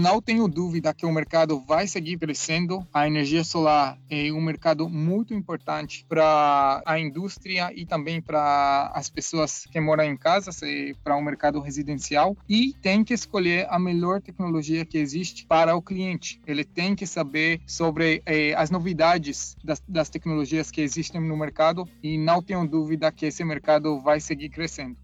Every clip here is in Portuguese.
não tenho dúvida que o mercado vai seguir crescendo. A energia solar é um mercado muito importante para a indústria e também para as pessoas que moram em casa, para o um mercado residencial. E tem que escolher a melhor tecnologia que existe para o cliente. Ele tem que saber sobre eh, as novidades das, das tecnologias que existem no mercado e não tenho dúvida que esse mercado vai seguir crescendo.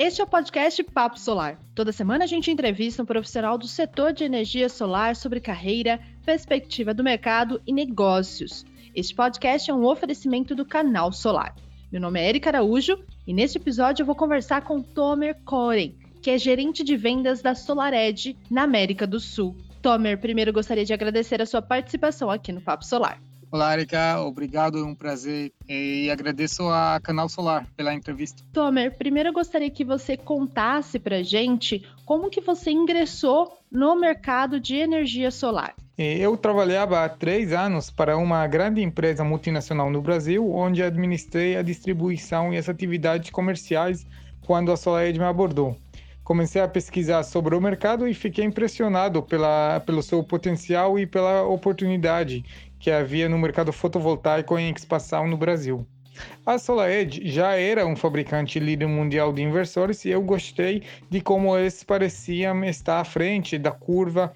Este é o podcast Papo Solar. Toda semana a gente entrevista um profissional do setor de energia solar sobre carreira, perspectiva do mercado e negócios. Este podcast é um oferecimento do Canal Solar. Meu nome é Erika Araújo e neste episódio eu vou conversar com Tomer Koren, que é gerente de vendas da SolarEdge na América do Sul. Tomer, primeiro gostaria de agradecer a sua participação aqui no Papo Solar. Olá, Erika. Obrigado, é um prazer. E agradeço a Canal Solar pela entrevista. Tomer, primeiro eu gostaria que você contasse para gente como que você ingressou no mercado de energia solar. Eu trabalhava há três anos para uma grande empresa multinacional no Brasil, onde administrei a distribuição e as atividades comerciais quando a SolarEd me abordou. Comecei a pesquisar sobre o mercado e fiquei impressionado pela, pelo seu potencial e pela oportunidade que havia no mercado fotovoltaico em expansão no Brasil. A SolarEdge já era um fabricante líder mundial de inversores e eu gostei de como eles pareciam estar à frente da curva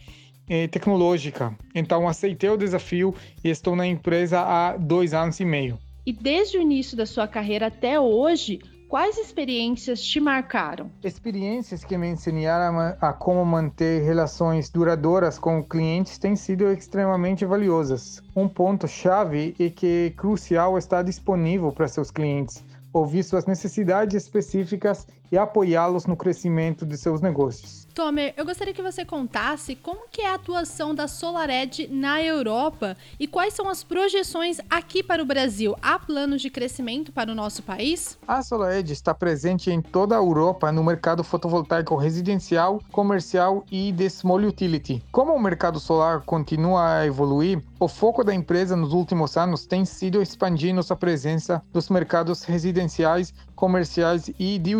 eh, tecnológica. Então aceitei o desafio e estou na empresa há dois anos e meio. E desde o início da sua carreira até hoje, Quais experiências te marcaram? Experiências que me ensinaram a, a como manter relações duradouras com clientes têm sido extremamente valiosas. Um ponto-chave é que é crucial estar disponível para seus clientes, ouvir suas necessidades específicas e apoiá-los no crescimento de seus negócios. Tomer, eu gostaria que você contasse como que é a atuação da SolarEd na Europa e quais são as projeções aqui para o Brasil. Há planos de crescimento para o nosso país? A SolarEd está presente em toda a Europa no mercado fotovoltaico residencial, comercial e de small utility. Como o mercado solar continua a evoluir, o foco da empresa nos últimos anos tem sido expandir nossa presença nos mercados residenciais, comerciais e de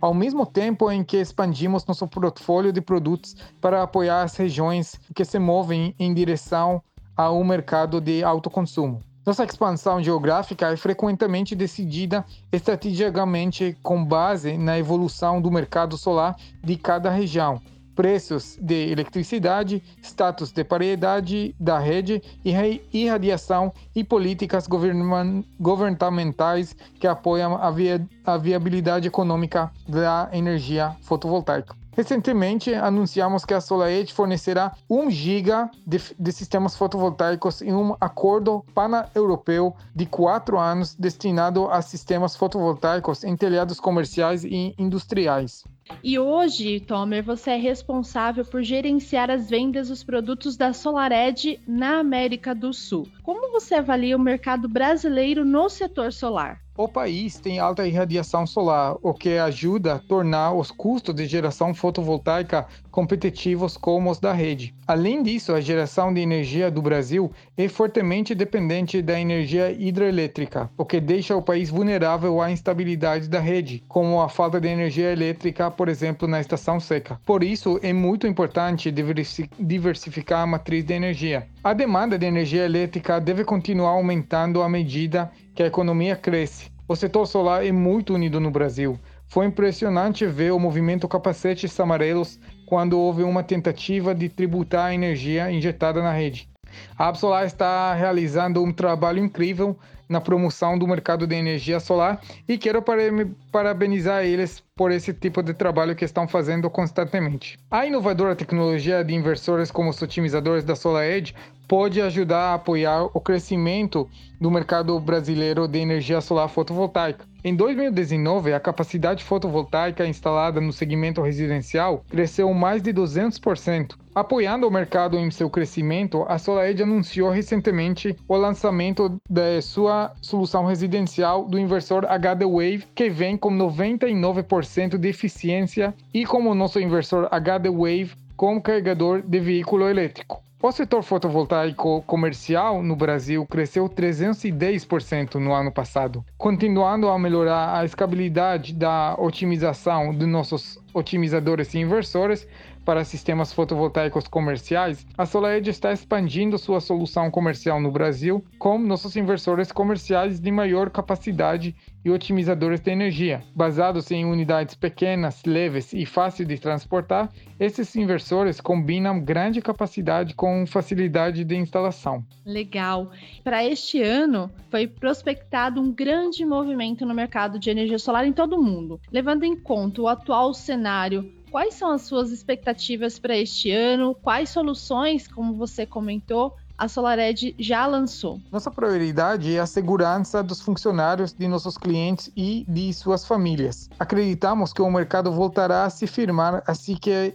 ao mesmo tempo em que expandimos nosso portfólio de produtos para apoiar as regiões que se movem em direção a um mercado de alto consumo. Nossa expansão geográfica é frequentemente decidida estrategicamente com base na evolução do mercado solar de cada região preços de eletricidade, status de paridade da rede, irradiação e políticas governamentais que apoiam a, via a viabilidade econômica da energia fotovoltaica. Recentemente, anunciamos que a SolarEdge fornecerá 1 GB de, de, sistemas fotovoltaicos em um acordo pan-europeu de quatro anos destinado a sistemas fotovoltaicos em telhados comerciais e industriais. E hoje, Tomer, você é responsável por gerenciar as vendas dos produtos da SolarEdge na América do Sul. Como você avalia o mercado brasileiro no setor solar? O país tem alta irradiação solar, o que ajuda a tornar os custos de geração fotovoltaica competitivos como os da rede. Além disso, a geração de energia do Brasil é fortemente dependente da energia hidrelétrica, o que deixa o país vulnerável à instabilidade da rede, como a falta de energia elétrica, por exemplo, na estação seca. Por isso, é muito importante diversificar a matriz de energia. A demanda de energia elétrica deve continuar aumentando à medida que a economia cresce. O setor solar é muito unido no Brasil. Foi impressionante ver o movimento capacetes amarelos quando houve uma tentativa de tributar a energia injetada na rede. A Absolar está realizando um trabalho incrível na promoção do mercado de energia solar e quero parabenizar eles por esse tipo de trabalho que estão fazendo constantemente. A inovadora tecnologia de inversores como os otimizadores da SolarEdge pode ajudar a apoiar o crescimento do mercado brasileiro de energia solar fotovoltaica. Em 2019, a capacidade fotovoltaica instalada no segmento residencial cresceu mais de 200%. Apoiando o mercado em seu crescimento, a SolarEdge anunciou recentemente o lançamento da sua solução residencial do inversor HD Wave, que vem com 99% de eficiência e como nosso inversor HD Wave com carregador de veículo elétrico. O setor fotovoltaico comercial no Brasil cresceu 310% no ano passado, continuando a melhorar a escalabilidade da otimização de nossos otimizadores e inversores para sistemas fotovoltaicos comerciais, a SolarEdge está expandindo sua solução comercial no Brasil com nossos inversores comerciais de maior capacidade e otimizadores de energia. Basados em unidades pequenas, leves e fáceis de transportar, esses inversores combinam grande capacidade com facilidade de instalação. Legal. Para este ano, foi prospectado um grande movimento no mercado de energia solar em todo o mundo. Levando em conta o atual cenário quais são as suas expectativas para este ano? Quais soluções, como você comentou, a SolarEdge já lançou? Nossa prioridade é a segurança dos funcionários de nossos clientes e de suas famílias. Acreditamos que o mercado voltará a se firmar assim que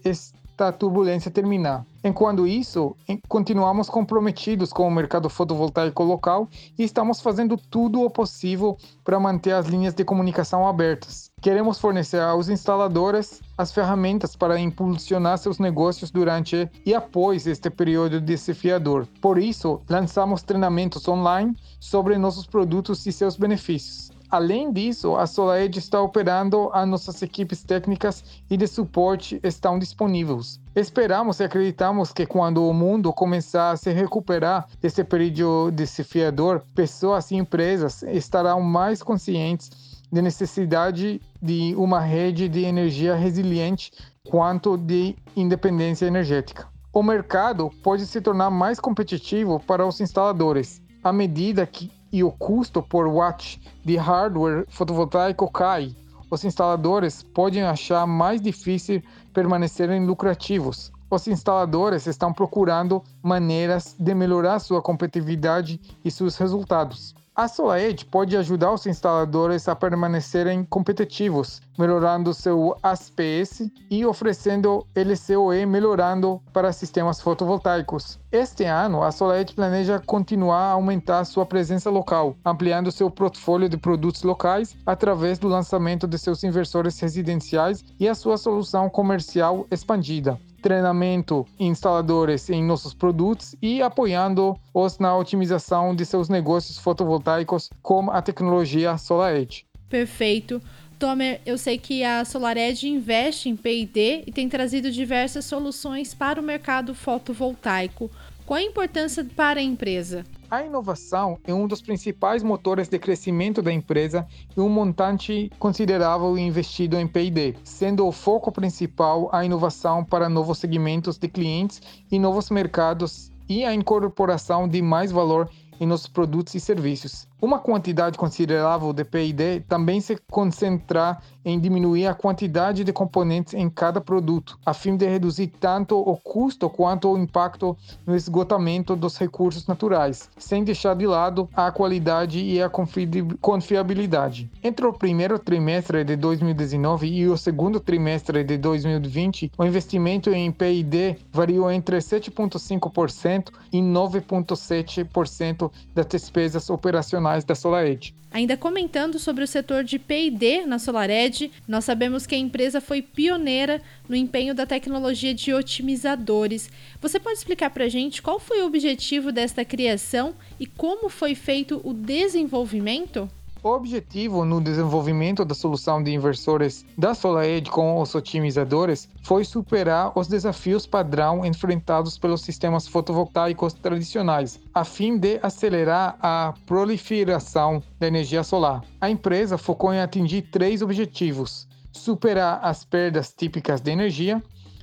esta turbulência terminar. Enquanto isso, continuamos comprometidos com o mercado fotovoltaico local e estamos fazendo tudo o possível para manter as linhas de comunicação abertas. Queremos fornecer aos instaladores as ferramentas para impulsionar seus negócios durante e após este período desafiador. Por isso, lançamos treinamentos online sobre nossos produtos e seus benefícios. Além disso, a SolarEdge está operando, as nossas equipes técnicas e de suporte estão disponíveis. Esperamos e acreditamos que quando o mundo começar a se recuperar desse período desafiador, pessoas e empresas estarão mais conscientes da necessidade de uma rede de energia resiliente quanto de independência energética. O mercado pode se tornar mais competitivo para os instaladores à medida que e o custo por watt de hardware fotovoltaico cai, os instaladores podem achar mais difícil permanecerem lucrativos. Os instaladores estão procurando maneiras de melhorar sua competitividade e seus resultados. A SolarEdge pode ajudar os instaladores a permanecerem competitivos, melhorando seu ASPS e oferecendo LCOE melhorando para sistemas fotovoltaicos. Este ano, a SolarEdge planeja continuar a aumentar sua presença local, ampliando seu portfólio de produtos locais através do lançamento de seus inversores residenciais e a sua solução comercial expandida treinamento instaladores em nossos produtos e apoiando-os na otimização de seus negócios fotovoltaicos com a tecnologia SolarEdge. Perfeito. Tomer, eu sei que a SolarEdge investe em P&D e tem trazido diversas soluções para o mercado fotovoltaico. Qual a importância para a empresa? A inovação é um dos principais motores de crescimento da empresa e um montante considerável investido em P&D, sendo o foco principal a inovação para novos segmentos de clientes e novos mercados e a incorporação de mais valor em nossos produtos e serviços. Uma quantidade considerável de P&D também se concentra em diminuir a quantidade de componentes em cada produto, a fim de reduzir tanto o custo quanto o impacto no esgotamento dos recursos naturais, sem deixar de lado a qualidade e a confiabilidade. Entre o primeiro trimestre de 2019 e o segundo trimestre de 2020, o investimento em P&D variou entre 7,5% e 9,7% das despesas operacionais da SolarEdge. Ainda comentando sobre o setor de P&D na SolarEdge, nós sabemos que a empresa foi pioneira no empenho da tecnologia de otimizadores. Você pode explicar para a gente qual foi o objetivo desta criação e como foi feito o desenvolvimento? Objetivo no desenvolvimento da solução de inversores da SolarEdge com os otimizadores foi superar os desafios padrão enfrentados pelos sistemas fotovoltaicos tradicionais, a fim de acelerar a proliferação da energia solar. A empresa focou em atingir três objetivos: superar as perdas típicas de energia,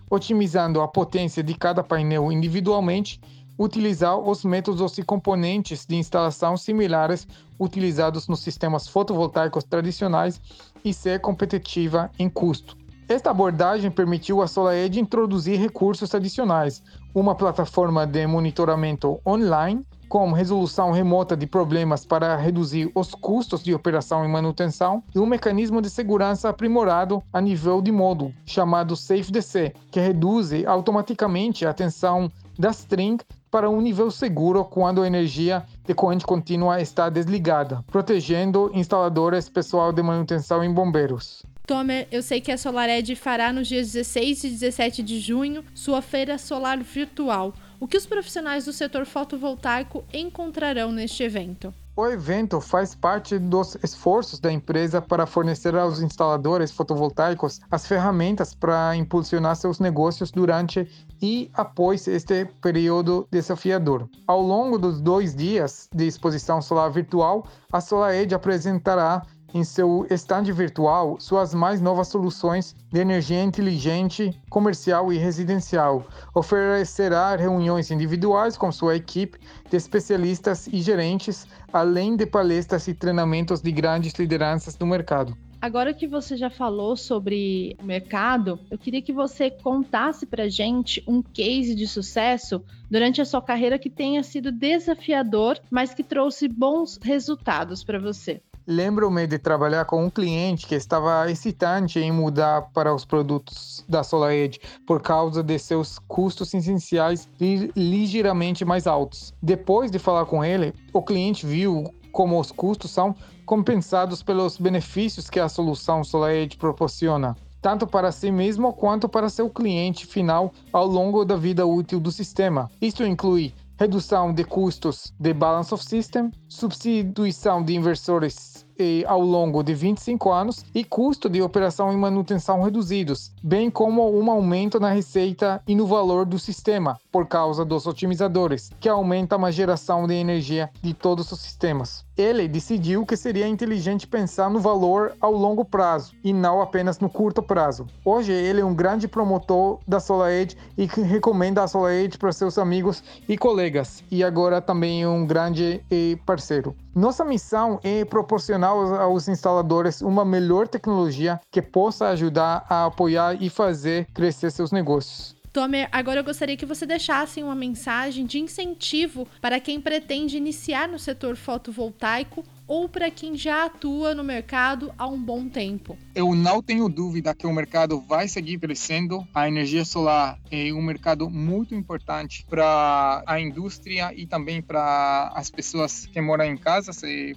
otimizando a potência de cada painel individualmente utilizar os métodos e componentes de instalação similares utilizados nos sistemas fotovoltaicos tradicionais e ser competitiva em custo. Esta abordagem permitiu à SolarEdge introduzir recursos adicionais, uma plataforma de monitoramento online com resolução remota de problemas para reduzir os custos de operação e manutenção, e um mecanismo de segurança aprimorado a nível de módulo, chamado SafeDC, que reduz automaticamente a tensão da string para um nível seguro quando a energia de corrente contínua está desligada, protegendo instaladores, pessoal de manutenção e bombeiros. Tomer, eu sei que a SolarEd fará nos dias 16 e 17 de junho sua feira solar virtual. O que os profissionais do setor fotovoltaico encontrarão neste evento? O evento faz parte dos esforços da empresa para fornecer aos instaladores fotovoltaicos as ferramentas para impulsionar seus negócios durante e após este período desafiador. Ao longo dos dois dias de exposição solar virtual, a SolarEdge apresentará em seu estande virtual suas mais novas soluções de energia inteligente, comercial e residencial. Oferecerá reuniões individuais com sua equipe de especialistas e gerentes, além de palestras e treinamentos de grandes lideranças do mercado. Agora que você já falou sobre o mercado, eu queria que você contasse para gente um case de sucesso durante a sua carreira que tenha sido desafiador, mas que trouxe bons resultados para você. Lembro-me de trabalhar com um cliente que estava hesitante em mudar para os produtos da SolarEdge por causa de seus custos essenciais ligeiramente mais altos. Depois de falar com ele, o cliente viu como os custos são compensados pelos benefícios que a solução SolarEdge proporciona tanto para si mesmo quanto para seu cliente final ao longo da vida útil do sistema. Isso inclui redução de custos de balance of system, substituição de inversores ao longo de 25 anos e custo de operação e manutenção reduzidos, bem como um aumento na receita e no valor do sistema por causa dos otimizadores, que aumentam a geração de energia de todos os sistemas. Ele decidiu que seria inteligente pensar no valor ao longo prazo e não apenas no curto prazo. Hoje ele é um grande promotor da SolarEdge e recomenda a SolarEdge para seus amigos e colegas, e agora também é um grande eh, parceiro. Nossa missão é proporcionar aos instaladores uma melhor tecnologia que possa ajudar a apoiar e fazer crescer seus negócios. Tomer, agora eu gostaria que você deixasse uma mensagem de incentivo para quem pretende iniciar no setor fotovoltaico ou para quem já atua no mercado há um bom tempo? Eu não tenho dúvida que o mercado vai seguir crescendo. A energia solar é um mercado muito importante para a indústria e também para as pessoas que moram em casa,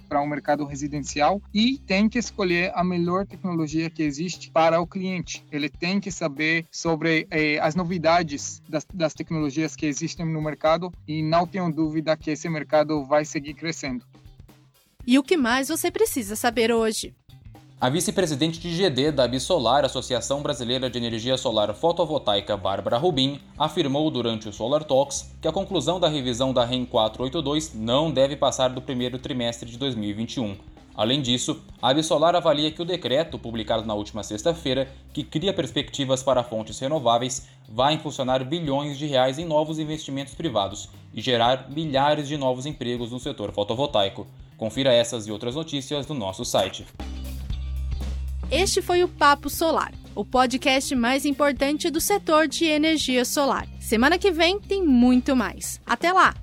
para o mercado residencial. E tem que escolher a melhor tecnologia que existe para o cliente. Ele tem que saber sobre eh, as novidades das, das tecnologias que existem no mercado e não tenho dúvida que esse mercado vai seguir crescendo. E o que mais você precisa saber hoje? A vice-presidente de GD da Absolar, Associação Brasileira de Energia Solar Fotovoltaica, Bárbara Rubin, afirmou durante o Solar Talks que a conclusão da revisão da REN 482 não deve passar do primeiro trimestre de 2021. Além disso, a Absolar avalia que o decreto, publicado na última sexta-feira, que cria perspectivas para fontes renováveis, vai impulsionar bilhões de reais em novos investimentos privados e gerar milhares de novos empregos no setor fotovoltaico. Confira essas e outras notícias no nosso site. Este foi o Papo Solar, o podcast mais importante do setor de energia solar. Semana que vem tem muito mais. Até lá!